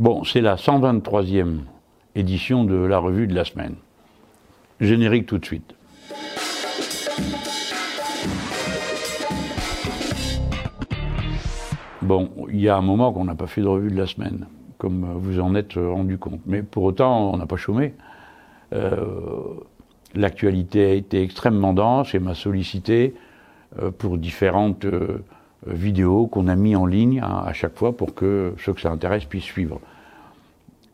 Bon, c'est la 123e édition de la revue de la semaine. Générique tout de suite. Bon, il y a un moment qu'on n'a pas fait de revue de la semaine, comme vous en êtes rendu compte. Mais pour autant, on n'a pas chômé. Euh, l'actualité a été extrêmement dense et m'a sollicité euh, pour différentes euh, vidéos qu'on a mis en ligne à chaque fois pour que ceux que ça intéresse puissent suivre.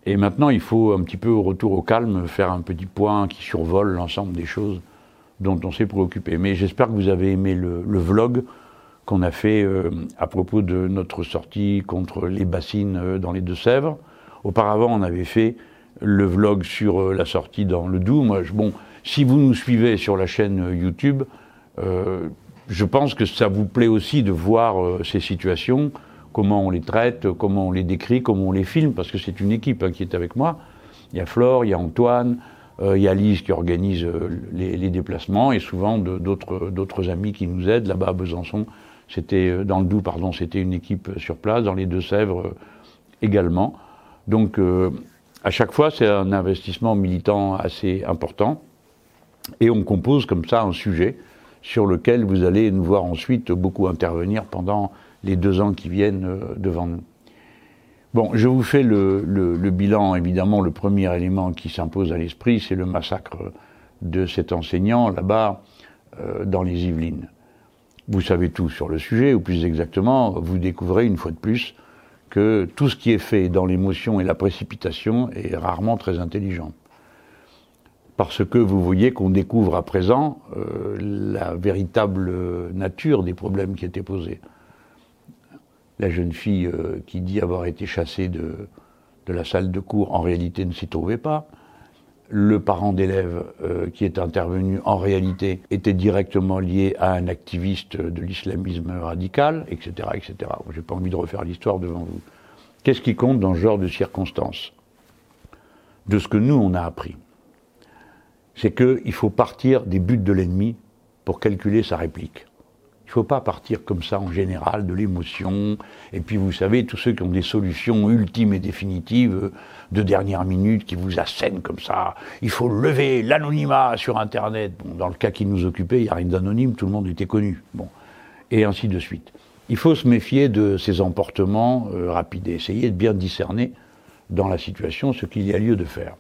Et maintenant, il faut un petit peu au retour au calme faire un petit point qui survole l'ensemble des choses dont on s'est préoccupé. Mais j'espère que vous avez aimé le, vlog qu'on a fait euh, à propos de notre sortie contre les bassines dans les Deux-Sèvres. Auparavant, on avait fait le vlog sur la sortie dans le Doubs. Moi, bon, si vous nous suivez sur la chaîne YouTube, euh, je pense que ça vous plaît aussi de voir euh, ces situations, comment on les traite, comment on les décrit, comment on les filme, parce que c'est une équipe hein, qui est avec moi. Il y a Flore, il y a Antoine, euh, il y a Lise qui organise les, les, déplacements, et souvent d'autres amis qui nous aident. Là-bas à Besançon, c'était dans le Doubs, pardon, c'était une équipe sur place, dans les Deux-Sèvres également. Donc à chaque fois, c'est un investissement militant assez important. Et on compose comme ça un sujet sur lequel vous allez nous voir ensuite beaucoup intervenir pendant les deux ans qui viennent euh, devant nous. Bon, je vous fais le, bilan, évidemment, le premier élément qui s'impose à l'esprit, c'est le massacre de cet enseignant là-bas euh, dans les Yvelines. Vous savez tout sur le sujet, ou plus exactement, vous découvrez une fois de plus que tout ce qui est fait dans l'émotion et la précipitation est rarement très intelligent parce que vous voyez qu'on découvre à présent euh, la véritable nature des problèmes qui étaient posés. La jeune fille euh, qui dit avoir été chassée de, de, la salle de cours, en réalité ne s'y trouvait pas. Le parent d'élève euh, qui est intervenu, en réalité, était directement lié à un activiste de l'islamisme radical, etc., etc. J'ai pas envie de refaire l'histoire devant vous. Qu'est-ce qui compte dans ce genre de circonstances? De ce que nous, on a appris c'est qu'il faut partir des buts de l'ennemi pour calculer sa réplique. Il ne faut pas partir comme ça en général de l'émotion. Et puis vous savez, tous ceux qui ont des solutions ultimes et définitives de dernière minute qui vous assènent comme ça, il faut lever l'anonymat sur Internet. Bon, dans le cas qui nous occupait, il n'y a rien d'anonyme, tout le monde était connu. Bon, et ainsi de suite. Il faut se méfier de ces emportements euh, rapides et essayer de bien discerner dans la situation ce qu'il y a lieu de faire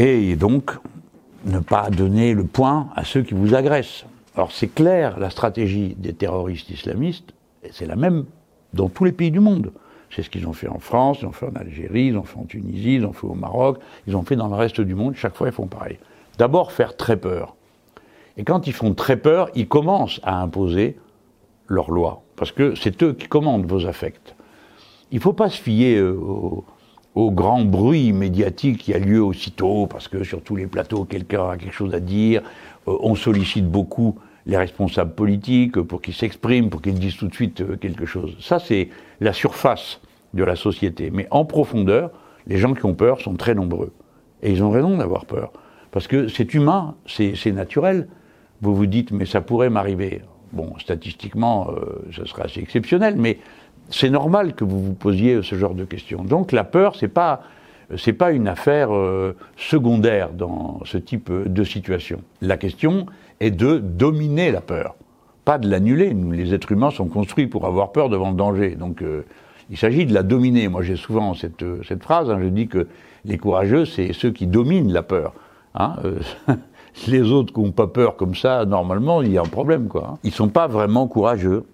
et donc ne pas donner le point à ceux qui vous agressent. Alors c'est clair, la stratégie des terroristes islamistes, c'est la même dans tous les pays du monde. C'est ce qu'ils ont fait en France, ils ont fait en Algérie, ils ont fait en Tunisie, ils ont fait au Maroc, ils ont fait dans le reste du monde, chaque fois ils font pareil. D'abord faire très peur. Et quand ils font très peur, ils commencent à imposer leurs lois, parce que c'est eux qui commandent vos affects. Il ne faut pas se fier euh, aux, au grand bruit médiatique qui a lieu aussitôt, parce que sur tous les plateaux, quelqu'un a quelque chose à dire. Euh, on sollicite beaucoup les responsables politiques pour qu'ils s'expriment, pour qu'ils disent tout de suite euh, quelque chose. Ça, c'est la surface de la société. Mais en profondeur, les gens qui ont peur sont très nombreux. Et ils ont raison d'avoir peur. Parce que c'est humain, c'est naturel. Vous vous dites, mais ça pourrait m'arriver. Bon, statistiquement, euh, ce serait assez exceptionnel, mais c'est normal que vous vous posiez ce genre de questions. Donc la peur, c'est pas c'est pas une affaire euh, secondaire dans ce type de situation. La question est de dominer la peur, pas de l'annuler. Nous, les êtres humains, sont construits pour avoir peur devant le danger. Donc euh, il s'agit de la dominer. Moi, j'ai souvent cette, cette phrase. Hein, je dis que les courageux, c'est ceux qui dominent la peur. Hein, euh, les autres qui n'ont pas peur comme ça, normalement, il y a un problème, quoi. Hein. Ils sont pas vraiment courageux.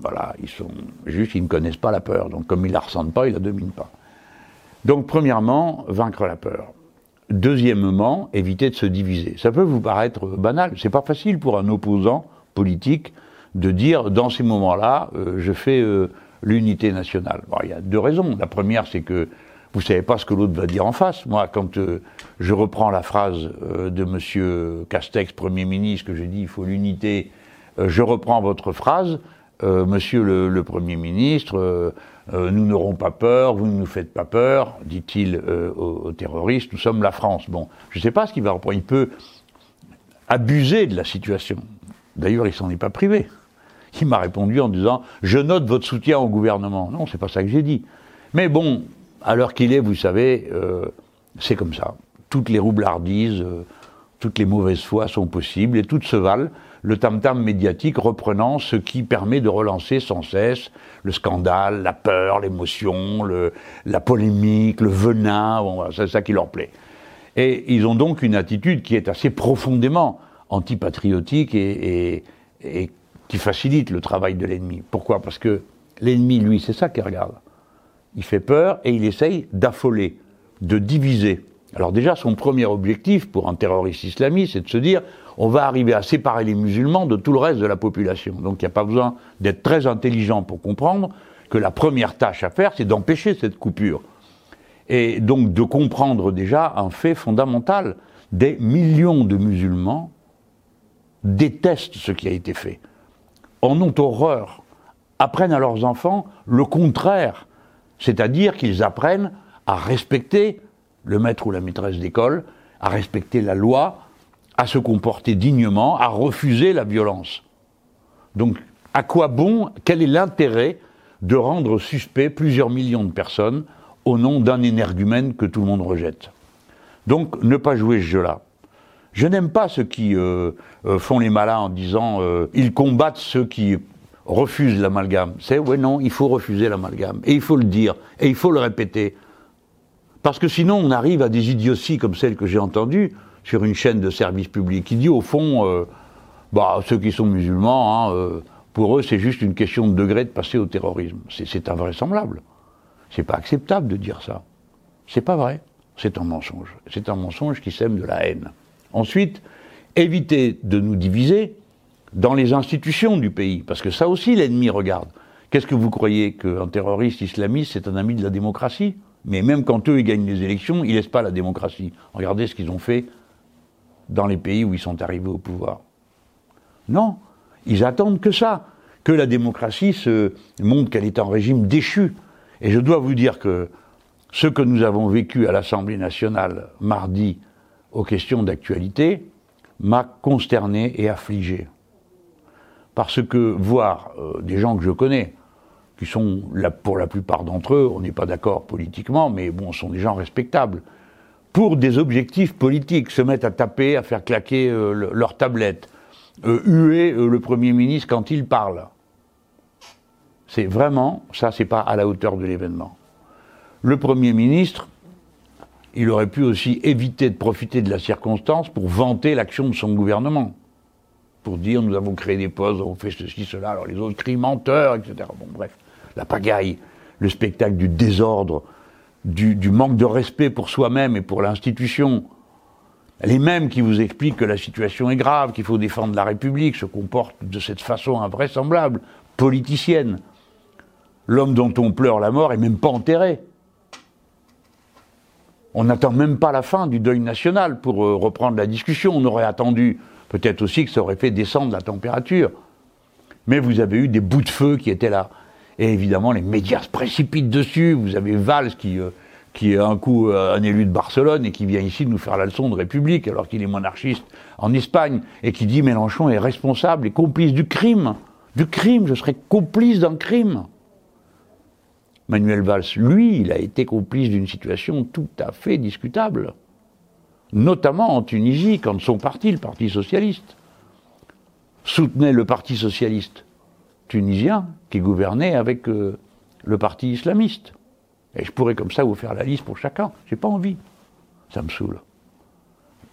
Voilà, ils sont juste, ils ne connaissent pas la peur. Donc, comme ils la ressentent pas, ils la dominent pas. Donc, premièrement, vaincre la peur. Deuxièmement, éviter de se diviser. Ça peut vous paraître banal. C'est pas facile pour un opposant politique de dire, dans ces moments-là, euh, je fais euh, l'unité nationale. Il y a deux raisons. La première, c'est que vous savez pas ce que l'autre va dire en face. Moi, quand euh, je reprends la phrase de Monsieur Castex, Premier ministre, que j'ai dit, il faut l'unité, je reprends votre phrase. Euh, Monsieur le, Premier ministre, euh, euh, nous n'aurons pas peur, vous ne nous faites pas peur, dit-il aux, terroristes, nous sommes la France. Bon, je ne sais pas ce qu'il va reprendre. Il peut abuser de la situation. D'ailleurs, il s'en est pas privé. Il m'a répondu en disant Je note votre soutien au gouvernement. Non, c'est pas ça que j'ai dit. Mais bon, à l'heure qu'il est, vous savez, c'est comme ça. Toutes les roublardises, toutes les mauvaises foi sont possibles et toutes se valent. Le tam-tam médiatique reprenant ce qui permet de relancer sans cesse le scandale, la peur, l'émotion, la polémique, le venin, bon, c'est ça qui leur plaît. Et ils ont donc une attitude qui est assez profondément antipatriotique et, et qui facilite le travail de l'ennemi. Pourquoi? Parce que l'ennemi, lui, c'est ça qu'il regarde. Il fait peur et il essaye d'affoler, de diviser. Alors déjà, son premier objectif pour un terroriste islamiste, c'est de se dire, on va arriver à séparer les musulmans de tout le reste de la population. Donc il n'y a pas besoin d'être très intelligent pour comprendre que la première tâche à faire, c'est d'empêcher cette coupure. Et donc de comprendre déjà un fait fondamental. Des millions de musulmans détestent ce qui a été fait, en ont horreur, apprennent à leurs enfants le contraire, c'est-à-dire qu'ils apprennent à respecter le maître ou la maîtresse d'école, à respecter la loi, à se comporter dignement, à refuser la violence. Donc, à quoi bon, quel est l'intérêt de rendre suspect plusieurs millions de personnes au nom d'un énergumène que tout le monde rejette? Donc, ne pas jouer ce jeu-là. Je n'aime pas ceux qui euh, euh, font les malins en disant euh, ils combattent ceux qui refusent l'amalgame. C'est ouais non, il faut refuser l'amalgame et il faut le dire et il faut le répéter parce que sinon on arrive à des idioties comme celle que j'ai entendue sur une chaîne de service public qui dit au fond bah ceux qui sont musulmans hein, pour eux c'est juste une question de degré de passer au terrorisme. C'est invraisemblable. C'est pas acceptable de dire ça. C'est pas vrai. C'est un mensonge. C'est un mensonge qui sème de la haine. Ensuite, éviter de nous diviser dans les institutions du pays, parce que ça aussi l'ennemi regarde. Qu'est-ce que vous croyez qu'un terroriste islamiste c'est un ami de la démocratie? Mais même quand eux ils gagnent les élections, ils laissent pas la démocratie. Regardez ce qu'ils ont fait dans les pays où ils sont arrivés au pouvoir. Non, ils attendent que ça, que la démocratie se montre qu'elle est en régime déchu. Et je dois vous dire que ce que nous avons vécu à l'Assemblée nationale mardi aux questions d'actualité m'a consterné et affligé. Parce que voir euh, des gens que je connais, qui sont, pour la plupart d'entre eux, on n'est pas d'accord politiquement, mais bon, sont des gens respectables, pour des objectifs politiques, se mettre à taper, à faire claquer euh, leur tablette, euh, huer le Premier ministre quand il parle. C'est vraiment, ça, c'est pas à la hauteur de l'événement. Le Premier ministre, il aurait pu aussi éviter de profiter de la circonstance pour vanter l'action de son gouvernement. Pour dire nous avons créé des postes, on fait ceci, cela, alors les autres crient menteurs, etc. Bon, bref, la pagaille, le spectacle du désordre, du, manque de respect pour soi-même et pour l'institution. Les mêmes qui vous expliquent que la situation est grave, qu'il faut défendre la République, se comportent de cette façon invraisemblable, politicienne. L'homme dont on pleure la mort est même pas enterré. On n'attend même pas la fin du deuil national pour euh, reprendre la discussion. On aurait attendu peut-être aussi que ça aurait fait descendre la température. Mais vous avez eu des bouts de feu qui étaient là. Et évidemment, les médias se précipitent dessus. Vous avez Valls qui, euh, est un coup euh, un élu de Barcelone et qui vient ici nous faire la leçon de République alors qu'il est monarchiste en Espagne et qui dit Mélenchon est responsable et complice du crime. Du crime, je serais complice d'un crime. Manuel Valls, lui, il a été complice d'une situation tout à fait discutable, notamment en Tunisie, quand son parti, le Parti socialiste, soutenait le Parti socialiste tunisien qui gouvernait avec euh, le Parti islamiste. Et je pourrais comme ça vous faire la liste pour chacun. J'ai pas envie. Ça me saoule.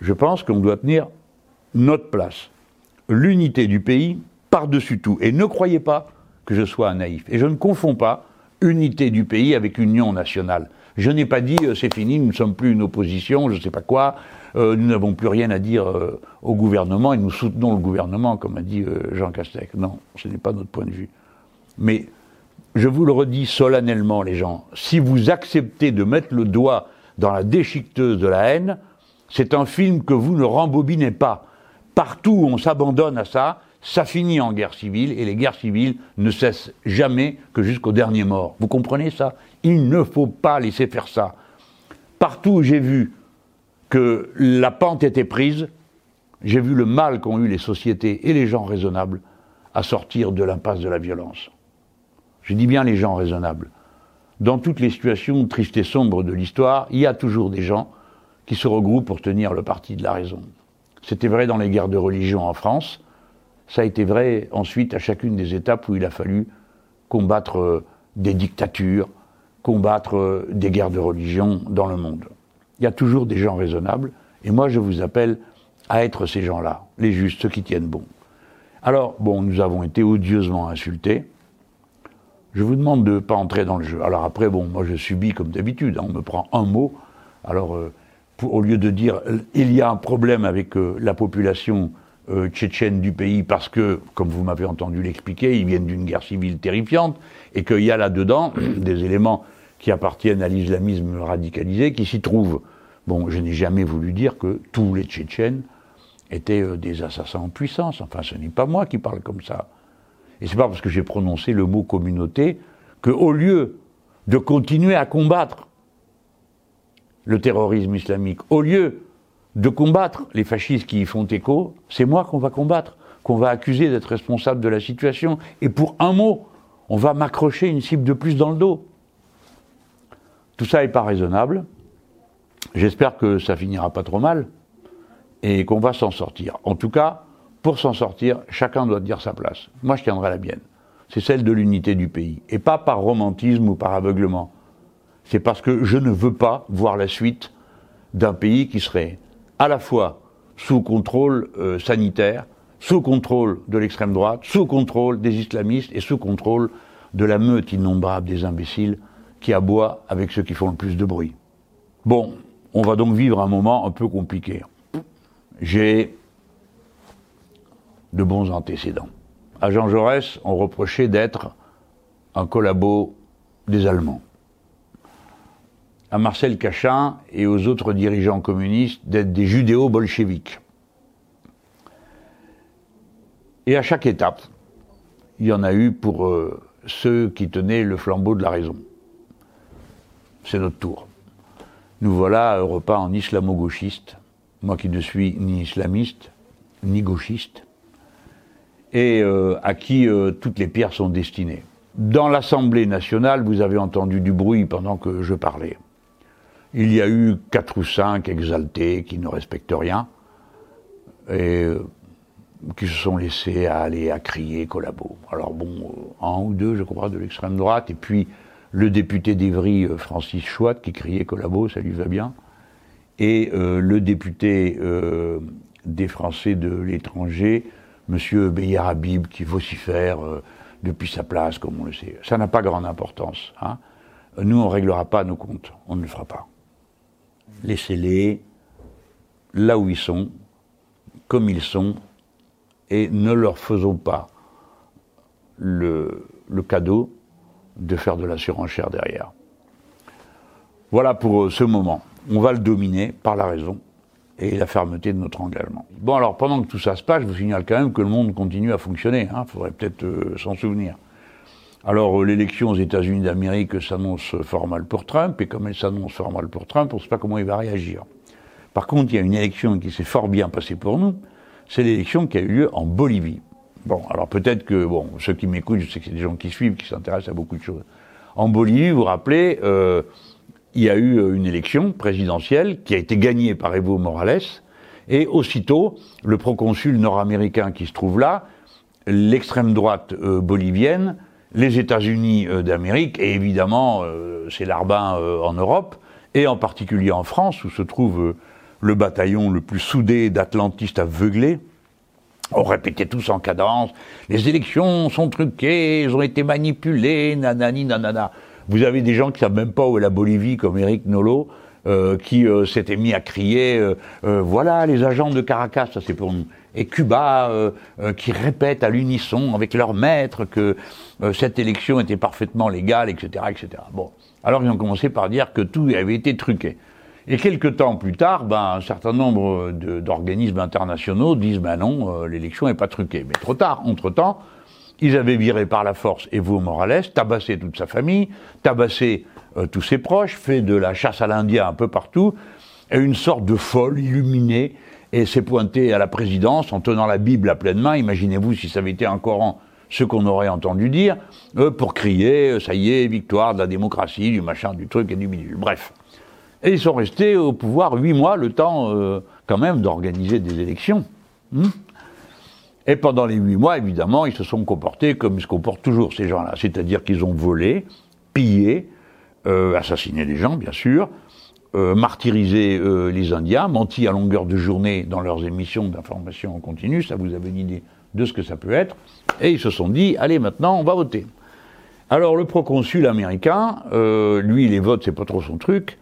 Je pense qu'on doit tenir notre place. L'unité du pays par-dessus tout. Et ne croyez pas que je sois un naïf. Et je ne confonds pas unité du pays avec union nationale. Je n'ai pas dit euh, c'est fini, nous ne sommes plus une opposition, je ne sais pas quoi, euh, nous n'avons plus rien à dire euh, au gouvernement et nous soutenons le gouvernement, comme a dit Jean Castex. Non, ce n'est pas notre point de vue. Mais je vous le redis solennellement, les gens, si vous acceptez de mettre le doigt dans la déchiqueteuse de la haine, c'est un film que vous ne rembobinez pas. Partout où on s'abandonne à ça, ça finit en guerre civile et les guerres civiles ne cessent jamais que jusqu'au dernier mort. Vous comprenez ça? Il ne faut pas laisser faire ça. Partout où j'ai vu que la pente était prise, j'ai vu le mal qu'ont eu les sociétés et les gens raisonnables à sortir de l'impasse de la violence. Je dis bien les gens raisonnables. dans toutes les situations tristes et sombres de l'histoire, il y a toujours des gens qui se regroupent pour tenir le parti de la raison. C'était vrai dans les guerres de religion en France, ça a été vrai ensuite à chacune des étapes où il a fallu combattre euh, des dictatures, combattre euh, des guerres de religion dans le monde. Il y a toujours des gens raisonnables, et moi je vous appelle à être ces gens-là, les justes, ceux qui tiennent bon. Alors, bon, nous avons été odieusement insultés. Je vous demande de ne pas entrer dans le jeu. Alors après, bon, moi je subis comme d'habitude, hein. on me prend un mot. Alors, euh, au lieu de dire il y a un problème avec la population euh, tchétchènes du pays parce que, comme vous m'avez entendu l'expliquer, ils viennent d'une guerre civile terrifiante et qu'il y a là-dedans des éléments qui appartiennent à l'islamisme radicalisé qui s'y trouvent. Bon, je n'ai jamais voulu dire que tous les Tchétchènes étaient euh, des assassins en puissance. Enfin, ce n'est pas moi qui parle comme ça. Et c'est pas parce que j'ai prononcé le mot communauté que, au lieu de continuer à combattre le terrorisme islamique, au lieu de combattre les fascistes qui y font écho, c'est moi qu'on va combattre, qu'on va accuser d'être responsable de la situation. Et pour un mot, on va m'accrocher une cible de plus dans le dos. Tout ça n'est pas raisonnable. J'espère que ça finira pas trop mal et qu'on va s'en sortir. En tout cas, pour s'en sortir, chacun doit dire sa place. Moi, je tiendrai la mienne. C'est celle de l'unité du pays. Et pas par romantisme ou par aveuglement. C'est parce que je ne veux pas voir la suite d'un pays qui serait à la fois sous contrôle euh, sanitaire, sous contrôle de l'extrême droite, sous contrôle des islamistes et sous contrôle de la meute innombrable des imbéciles qui aboient avec ceux qui font le plus de bruit. Bon, on va donc vivre un moment un peu compliqué. J'ai de bons antécédents. À Jean Jaurès, on reprochait d'être un collabo des Allemands à Marcel Cachin et aux autres dirigeants communistes d'être des judéo-bolcheviques. Et à chaque étape, il y en a eu pour euh, ceux qui tenaient le flambeau de la raison. C'est notre tour. Nous voilà repas en islamo-gauchiste, moi qui ne suis ni islamiste, ni gauchiste, et euh, à qui euh, toutes les pierres sont destinées. Dans l'Assemblée nationale, vous avez entendu du bruit pendant que je parlais. Il y a eu quatre ou cinq exaltés qui ne respectent rien et euh, qui se sont laissés aller à crier collabo. Alors bon, un ou deux, je crois, de l'extrême droite, et puis le député d'Evry, euh, Francis Chouat, qui criait collabo, ça lui va bien, et le député des Français de l'étranger, M. Beyer Habib, qui vocifère depuis sa place, comme on le sait. Ça n'a pas grande importance. Hein. Nous, on ne réglera pas nos comptes, on ne le fera pas laissez-les là où ils sont, comme ils sont, et ne leur faisons pas le, cadeau de faire de la surenchère derrière. Voilà pour euh, ce moment. On va le dominer par la raison et la fermeté de notre engagement. Bon, alors pendant que tout ça se passe, je vous signale quand même que le monde continue à fonctionner. Il hein. faudrait peut-être euh, s'en souvenir. Alors euh, l'élection aux États-Unis d'Amérique s'annonce fort mal pour Trump, et comme elle s'annonce fort mal pour Trump, on ne sait pas comment il va réagir. Par contre, il y a une élection qui s'est fort bien passée pour nous, c'est l'élection qui a eu lieu en Bolivie. Bon, alors peut-être que, bon, ceux qui m'écoutent, je sais que c'est des gens qui suivent, qui s'intéressent à beaucoup de choses. En Bolivie, vous vous rappelez, euh, il y a eu euh, une élection présidentielle qui a été gagnée par Evo Morales, et aussitôt, le proconsul nord-américain qui se trouve là, l'extrême droite bolivienne, les États-Unis euh, d'Amérique, et évidemment, euh, c'est l'Arbin euh, en Europe, et en particulier en France, où se trouve le bataillon le plus soudé d'atlantistes aveuglés, on répétait tous en cadence, les élections sont truquées, elles ont été manipulées, nanani, nanana. Vous avez des gens qui savent même pas où est la Bolivie, comme Eric Nolo, qui s'était mis à crier, voilà les agents de Caracas, ça c'est pour nous et Cuba euh, euh, qui répètent à l'unisson avec leur maître que euh, cette élection était parfaitement légale, etc., etc. Bon, alors ils ont commencé par dire que tout avait été truqué. Et quelques temps plus tard, ben, un certain nombre d'organismes internationaux disent ben non, l'élection n'est pas truquée. Mais trop tard. Entre-temps, ils avaient viré par la force Evo Morales, tabassé toute sa famille, tabassé tous ses proches, fait de la chasse à l'Indien un peu partout, et une sorte de folle illuminée et s'est pointé à la présidence en tenant la Bible à pleine main. Imaginez-vous si ça avait été un Coran ce qu'on aurait entendu dire, euh, pour crier, euh, ça y est, victoire de la démocratie, du machin, du truc et du bidule. Bref. Et ils sont restés au pouvoir huit mois, le temps euh, quand même d'organiser des élections. Hmm. et pendant les huit mois, évidemment, ils se sont comportés comme ils se comportent toujours, ces gens-là. C'est-à-dire qu'ils ont volé, pillé, assassiné des gens, bien sûr, martyrisé les Indiens, menti à longueur de journée dans leurs émissions d'information en continu, ça vous avez une idée de ce que ça peut être, et ils se sont dit, allez, maintenant, on va voter. Alors, le proconsul américain, euh, lui, les votes, c'est pas trop son truc,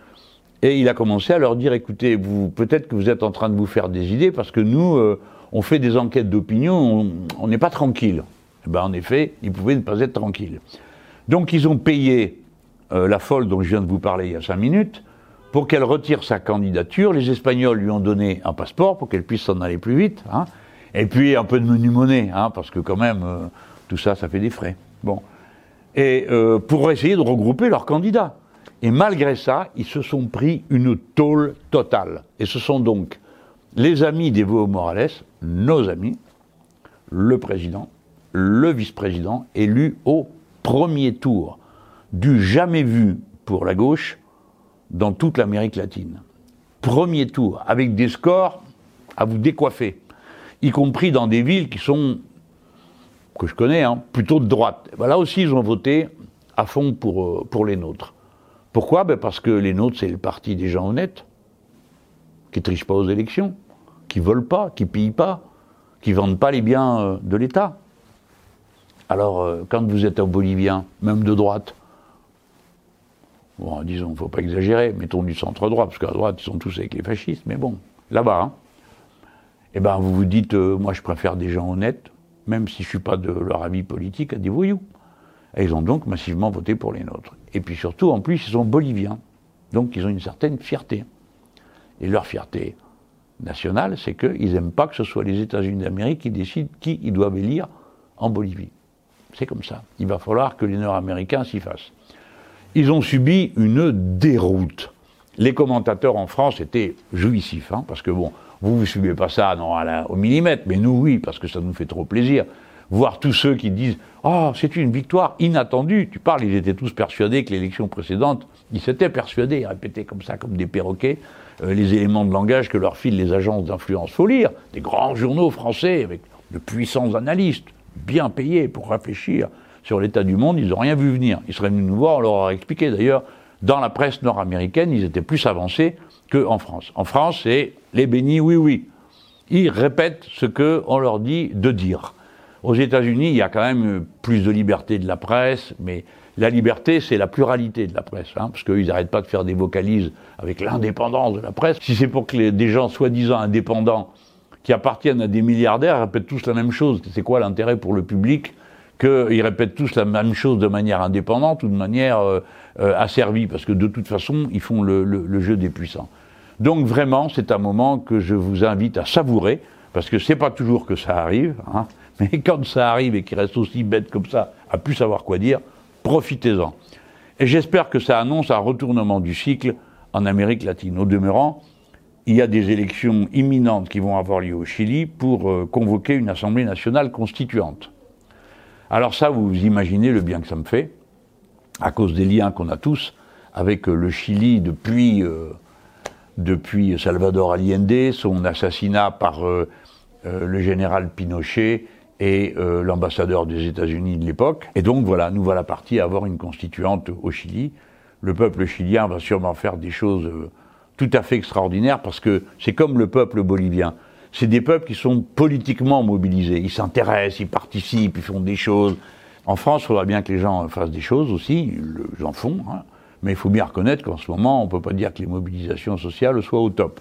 et il a commencé à leur dire, écoutez, vous, peut-être que vous êtes en train de vous faire des idées, parce que nous, euh, on fait des enquêtes d'opinion, on n'est pas tranquille. Eh ben, en effet, ils pouvaient ne pas être tranquilles. Donc, ils ont payé euh, la folle dont je viens de vous parler il y a cinq minutes, pour qu'elle retire sa candidature. Les Espagnols lui ont donné un passeport pour qu'elle puisse s'en aller plus vite. Hein. Et puis un peu de menu monnaie, hein, parce que quand même, euh, tout ça, ça fait des frais. Bon. Et pour essayer de regrouper leurs candidats. Et malgré ça, ils se sont pris une tôle totale. Et ce sont donc les amis d'Evo Morales, nos amis, le président, le vice-président, élus au premier tour, du jamais vu pour la gauche dans toute l'Amérique latine. Premier tour, avec des scores à vous décoiffer y compris dans des villes qui sont, que je connais, hein, plutôt de droite. Ben là aussi, ils ont voté à fond pour, euh, pour les nôtres. Pourquoi? Ben Parce que les nôtres, c'est le parti des gens honnêtes, qui ne trichent pas aux élections, qui volent pas, qui pillent pas, qui vendent pas les biens euh, de l'État. Alors, euh, quand vous êtes un Bolivien, même de droite, bon, disons, il ne faut pas exagérer, mettons du centre-droit, parce qu'à droite, ils sont tous avec les fascistes, mais bon, là-bas, hein, eh ben vous vous dites, euh, moi je préfère des gens honnêtes, même si je ne suis pas de leur avis politique, à des voyous. Et ils ont donc massivement voté pour les nôtres. Et puis surtout, en plus, ils sont boliviens. Donc ils ont une certaine fierté. Et leur fierté nationale, c'est qu'ils n'aiment pas que ce soit les États-Unis d'Amérique qui décident qui ils doivent élire en Bolivie. C'est comme ça. Il va falloir que les Nord-Américains s'y fassent. Ils ont subi une déroute. Les commentateurs en France étaient jouissifs, hein, parce que bon, vous, ne suivez pas ça non, au millimètre, mais nous, oui, parce que ça nous fait trop plaisir. Voir tous ceux qui disent Oh, c'est une victoire inattendue. Tu parles, ils étaient tous persuadés que l'élection précédente, ils s'étaient persuadés, ils répétaient comme ça, comme des perroquets, euh, les éléments de langage que leur filent les agences d'influence. Faut lire des grands journaux français avec de puissants analystes, bien payés pour réfléchir sur l'état du monde. Ils n'ont rien vu venir. Ils seraient venus nous voir, on leur aurait expliqué. D'ailleurs, dans la presse nord-américaine, ils étaient plus avancés qu'en France. En France, c'est les bénis, oui, oui. Ils répètent ce qu'on leur dit de dire. Aux États-Unis, il y a quand même plus de liberté de la presse, mais la liberté, c'est la pluralité de la presse, hein, parce qu'ils n'arrêtent pas de faire des vocalises avec l'indépendance de la presse. Si c'est pour que les, des gens soi-disant indépendants qui appartiennent à des milliardaires répètent tous la même chose, c'est quoi l'intérêt pour le public qu'ils répètent tous la même chose de manière indépendante ou de manière euh, euh, asservie, parce que de toute façon, ils font le, jeu des puissants. Donc vraiment, c'est un moment que je vous invite à savourer, parce que c'est pas toujours que ça arrive, hein, mais quand ça arrive et qu'il reste aussi bête comme ça, à plus savoir quoi dire, profitez-en. Et j'espère que ça annonce un retournement du cycle en Amérique latine. Au demeurant, il y a des élections imminentes qui vont avoir lieu au Chili pour euh, convoquer une Assemblée nationale constituante. Alors ça, vous imaginez le bien que ça me fait, à cause des liens qu'on a tous avec euh, le Chili depuis, euh, depuis Salvador Allende, son assassinat par le général Pinochet et l'ambassadeur des États-Unis de l'époque. Et donc voilà, nous voilà partis à avoir une constituante au Chili. Le peuple chilien va sûrement faire des choses tout à fait extraordinaires parce que c'est comme le peuple bolivien c'est des peuples qui sont politiquement mobilisés. Ils s'intéressent, ils participent, ils font des choses. En France, il faudra bien que les gens fassent des choses aussi, ils en font, hein. mais il faut bien reconnaître qu'en ce moment, on ne peut pas dire que les mobilisations sociales soient au top.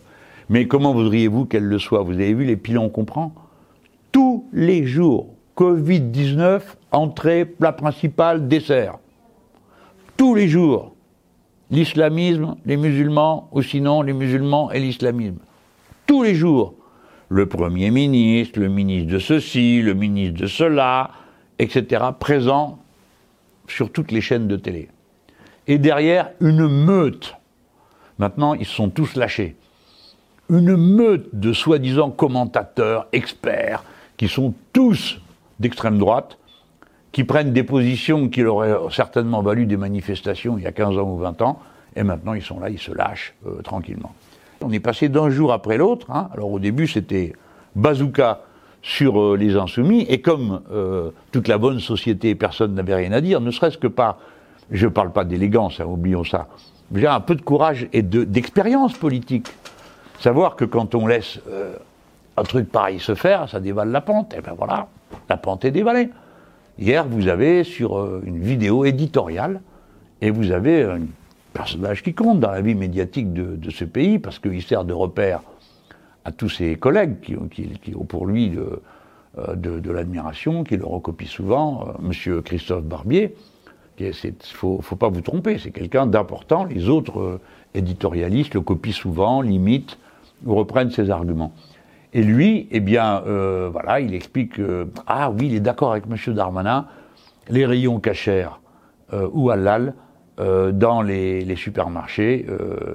Mais comment voudriez-vous qu'elles le soient? Vous avez vu les pilons qu'on prend Tous les jours, Covid-19, entrée, plat principal, dessert. Tous les jours. L'islamisme, les musulmans, ou sinon les musulmans et l'islamisme. Tous les jours le Premier ministre, le ministre de ceci, le ministre de cela, etc., présents sur toutes les chaînes de télé. Et derrière, une meute. Maintenant, ils sont tous lâchés. Une meute de soi-disant commentateurs, experts, qui sont tous d'extrême droite, qui prennent des positions qui leur auraient certainement valu des manifestations il y a 15 ans ou 20 ans, et maintenant ils sont là, ils se lâchent euh, tranquillement. On est passé d'un jour après l'autre, hein. alors au début c'était bazooka sur euh, les insoumis, et comme euh, toute la bonne société, personne n'avait rien à dire, ne serait-ce que pas, je ne parle pas d'élégance, hein, oublions ça, j'ai un peu de courage et d'expérience politique. Savoir que quand on laisse un truc pareil se faire, ça dévale la pente, et ben voilà, la pente est dévalée. Hier, vous avez sur euh, une vidéo éditoriale, et vous avez un personnage qui compte dans la vie médiatique de, ce pays, parce qu'il sert de repère à tous ses collègues qui, ont pour lui euh, de, l'admiration, qui le recopient souvent, euh, Monsieur Christophe Barbier. Il ne faut, pas vous tromper, c'est quelqu'un d'important. Les autres éditorialistes le copient souvent, limitent ou reprennent ses arguments. Et lui, eh bien, euh, voilà, il explique que, ah oui, il est d'accord avec M. Darmanin, les rayons cachers euh, ou halal euh, dans les, supermarchés,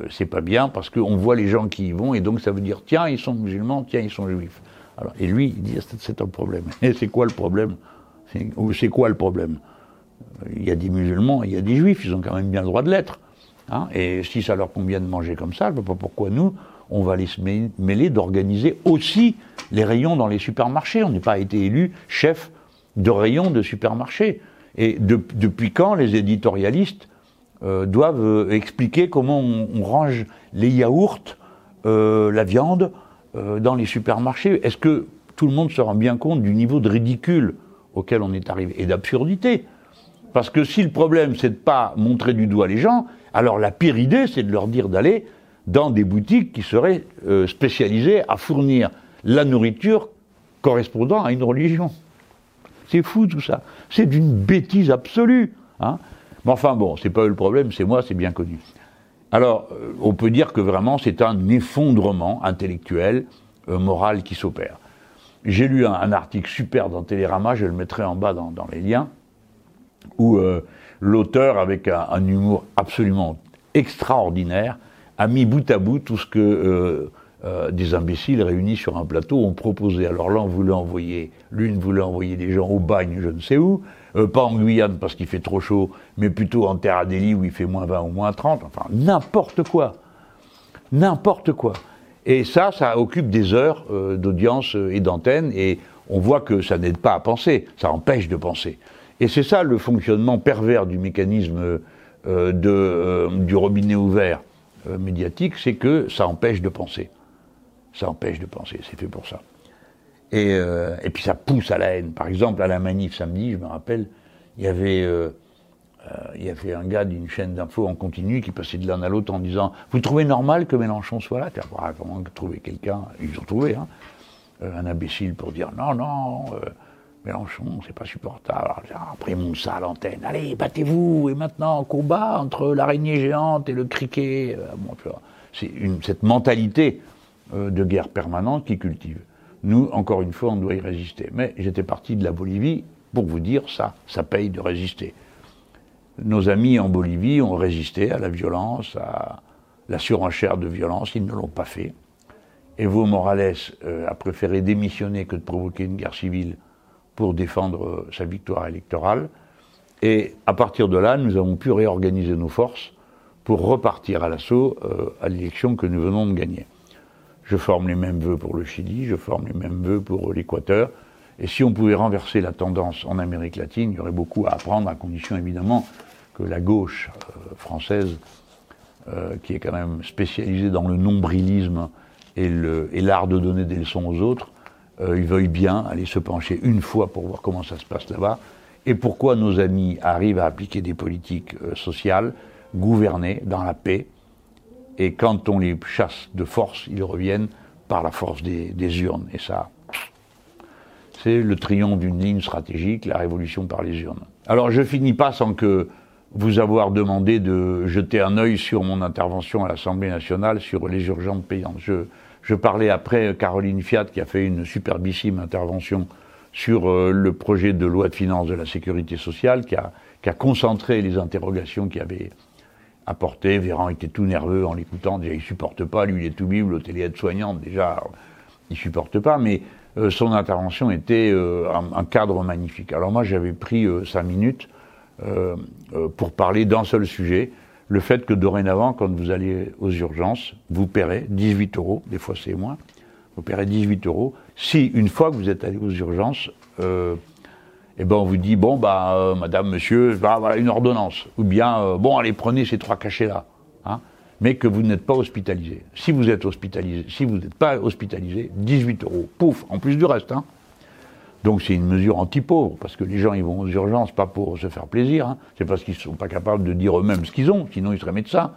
c'est pas bien parce qu'on voit les gens qui y vont et donc ça veut dire, tiens, ils sont musulmans, tiens, ils sont juifs. Alors, et lui, il dit, c'est un problème. Et c'est quoi le problème? C'est quoi le problème? Il y a des musulmans, il y a des juifs, ils ont quand même bien le droit de l'être. Hein et si ça leur convient de manger comme ça, je ne vois pas pourquoi nous, on va aller se mêler d'organiser aussi les rayons dans les supermarchés. On n'est pas été élu chef de rayon de supermarché. Et depuis quand les éditorialistes euh, doivent euh, expliquer comment on, range les yaourts, euh, la viande dans les supermarchés? Est-ce que tout le monde se rend bien compte du niveau de ridicule auquel on est arrivé? Et d'absurdité Parce que si le problème c'est de pas montrer du doigt les gens, alors la pire idée c'est de leur dire d'aller dans des boutiques qui seraient euh, spécialisées à fournir la nourriture correspondant à une religion. C'est fou tout ça. C'est d'une bêtise absolue. Hein. Mais enfin bon, c'est pas eux le problème, c'est moi, c'est bien connu. Alors, euh, on peut dire que vraiment c'est un effondrement intellectuel, euh, moral qui s'opère. J'ai lu un, article super dans Télérama, je le mettrai en bas dans, les liens, où l'auteur, avec un, humour absolument extraordinaire, a mis bout à bout tout ce que euh, euh, des imbéciles réunis sur un plateau ont proposé. Alors l'un voulait envoyer, l'une voulait envoyer des gens au bagne, je ne sais où, euh, pas en Guyane parce qu'il fait trop chaud, mais plutôt en Terre Adélie où il fait moins 20 ou moins 30, enfin n'importe quoi. N'importe quoi. Et ça, ça occupe des heures d'audience et d'antenne, et on voit que ça n'aide pas à penser, ça empêche de penser. Et c'est ça le fonctionnement pervers du mécanisme de, du robinet ouvert euh, médiatique, c'est que ça empêche de penser. Ça empêche de penser, c'est fait pour ça. Et, euh, et, puis ça pousse à la haine. Par exemple, à la manif samedi, je me rappelle, il y avait, euh, il un gars d'une chaîne d'infos en continu qui passait de l'un à l'autre en disant Vous trouvez normal que Mélenchon soit là? Comment trouver quelqu'un Ils ont trouvé, hein, un imbécile pour dire Non, non. Mélenchon, c'est pas supportable. Après, mon ça à l'antenne. Allez, battez-vous. Et maintenant, combat entre l'araignée géante et le criquet. Euh, c'est cette mentalité euh, de guerre permanente qui cultive. Nous, encore une fois, on doit y résister. Mais j'étais parti de la Bolivie pour vous dire ça, ça paye de résister. Nos amis en Bolivie ont résisté à la violence, à la surenchère de violence, ils ne l'ont pas fait. Evo Morales euh, a préféré démissionner que de provoquer une guerre civile pour défendre euh, sa victoire électorale. Et à partir de là, nous avons pu réorganiser nos forces pour repartir à l'assaut euh, à l'élection que nous venons de gagner. Je forme les mêmes vœux pour le Chili, je forme les mêmes vœux pour l'Équateur. Et si on pouvait renverser la tendance en Amérique latine, il y aurait beaucoup à apprendre, à condition évidemment que la gauche euh, française, qui est quand même spécialisée dans le nombrilisme et l'art de donner des leçons aux autres, euh, ils veuillent bien aller se pencher une fois pour voir comment ça se passe là-bas et pourquoi nos amis arrivent à appliquer des politiques euh, sociales gouvernées dans la paix. Et quand on les chasse de force, ils reviennent par la force des, urnes. Et ça, c'est le triomphe d'une ligne stratégique, la révolution par les urnes. Alors je finis pas sans que vous avoir demandé de jeter un œil sur mon intervention à l'Assemblée nationale sur les urgences payantes. Je, je parlais après Caroline Fiat qui a fait une superbissime intervention sur euh, le projet de loi de finances de la sécurité sociale, qui a, concentré les interrogations qu'il avait apportées. Véran était tout nerveux en l'écoutant, déjà il supporte pas, lui il est tout bible, l'hôtelier soignante déjà il supporte pas, mais euh, son intervention était euh, un, cadre magnifique. Alors moi, j'avais pris cinq minutes pour parler d'un seul sujet, le fait que dorénavant, quand vous allez aux urgences, vous paierez 18 euros, des fois c'est moins, vous paierez 18 euros, si une fois que vous êtes allé aux urgences, eh ben on vous dit bon bah madame monsieur bah, voilà une ordonnance ou bien bon allez prenez ces trois cachets là hein mais que vous n'êtes pas hospitalisé. Si vous êtes hospitalisé, si vous n'êtes pas hospitalisé, 18 euros, pouf, en plus du reste. Hein. Donc c'est une mesure anti-pauvre, parce que les gens ils vont aux urgences pas pour se faire plaisir, hein. c'est parce qu'ils ne sont pas capables de dire eux-mêmes ce qu'ils ont, sinon ils seraient médecins.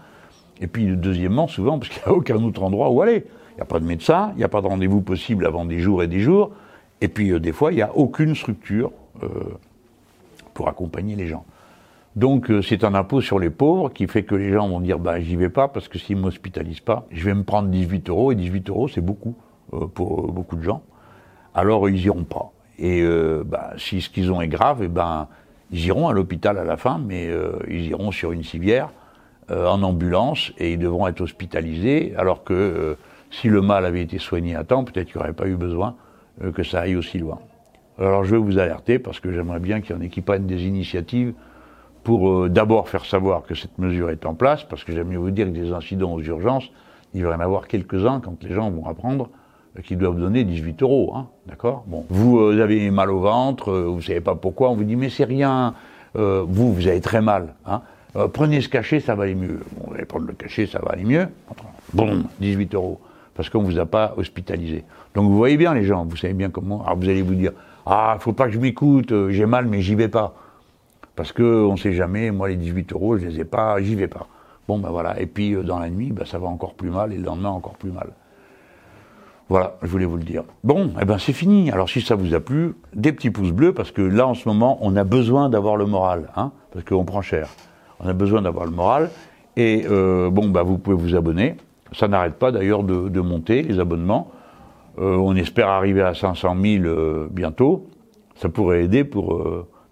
Et puis deuxièmement, souvent, parce qu'il n'y a aucun autre endroit où aller. Il n'y a pas de médecin, il n'y a pas de rendez-vous possible avant des jours et des jours, et puis euh, des fois, il n'y a aucune structure euh, pour accompagner les gens. Donc euh, c'est un impôt sur les pauvres qui fait que les gens vont dire bah j'y vais pas parce que s'ils m'hospitalisent pas, je vais me prendre 18 euros et 18 euros c'est beaucoup euh, pour euh, beaucoup de gens. Alors ils iront pas. Et bah, si ce qu'ils ont est grave, et eh ben ils iront à l'hôpital à la fin, mais ils iront sur une civière en ambulance et ils devront être hospitalisés. Alors que si le mal avait été soigné à temps, peut-être qu'il n'y aurait pas eu besoin que ça aille aussi loin. Alors je vais vous alerter parce que j'aimerais bien qu'il y en ait qui prennent des initiatives pour euh, d'abord faire savoir que cette mesure est en place, parce que j'aime mieux vous dire que des incidents aux urgences, il va y en avoir quelques-uns quand les gens vont apprendre qu'ils doivent donner 18 euros, hein, d'accord? Bon, vous euh, avez mal au ventre, euh, vous savez pas pourquoi, on vous dit mais c'est rien, vous vous avez très mal, hein Prenez ce cachet, ça va aller mieux. Bon, vous allez prendre le cachet, ça va aller mieux. Bon, 18 euros, parce qu'on vous a pas hospitalisé. Donc vous voyez bien les gens, vous savez bien comment. Alors vous allez vous dire, ah, faut pas que je m'écoute, j'ai mal mais j'y vais pas. Parce qu'on ne sait jamais, moi les 18 euros, je les ai pas, j'y vais pas. Bon ben voilà, et puis euh, dans la nuit, ben, ça va encore plus mal, et le lendemain encore plus mal. Voilà, je voulais vous le dire. Bon, eh ben c'est fini. Alors si ça vous a plu, des petits pouces bleus, parce que là en ce moment, on a besoin d'avoir le moral, hein, parce qu'on prend cher. On a besoin d'avoir le moral. Et euh, bon, ben, vous pouvez vous abonner. Ça n'arrête pas d'ailleurs de, monter, les abonnements. Euh, on espère arriver à 500 000 bientôt. Ça pourrait aider pour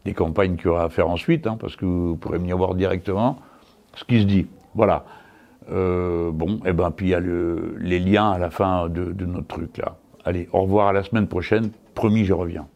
des campagnes qu'il y aura à faire ensuite, hein, parce que vous pourrez venir voir directement ce qui se dit. Voilà. Euh, bon, et eh ben puis il y a le, les liens à la fin de, de notre truc là. Allez, au revoir à la semaine prochaine. Promis, je reviens.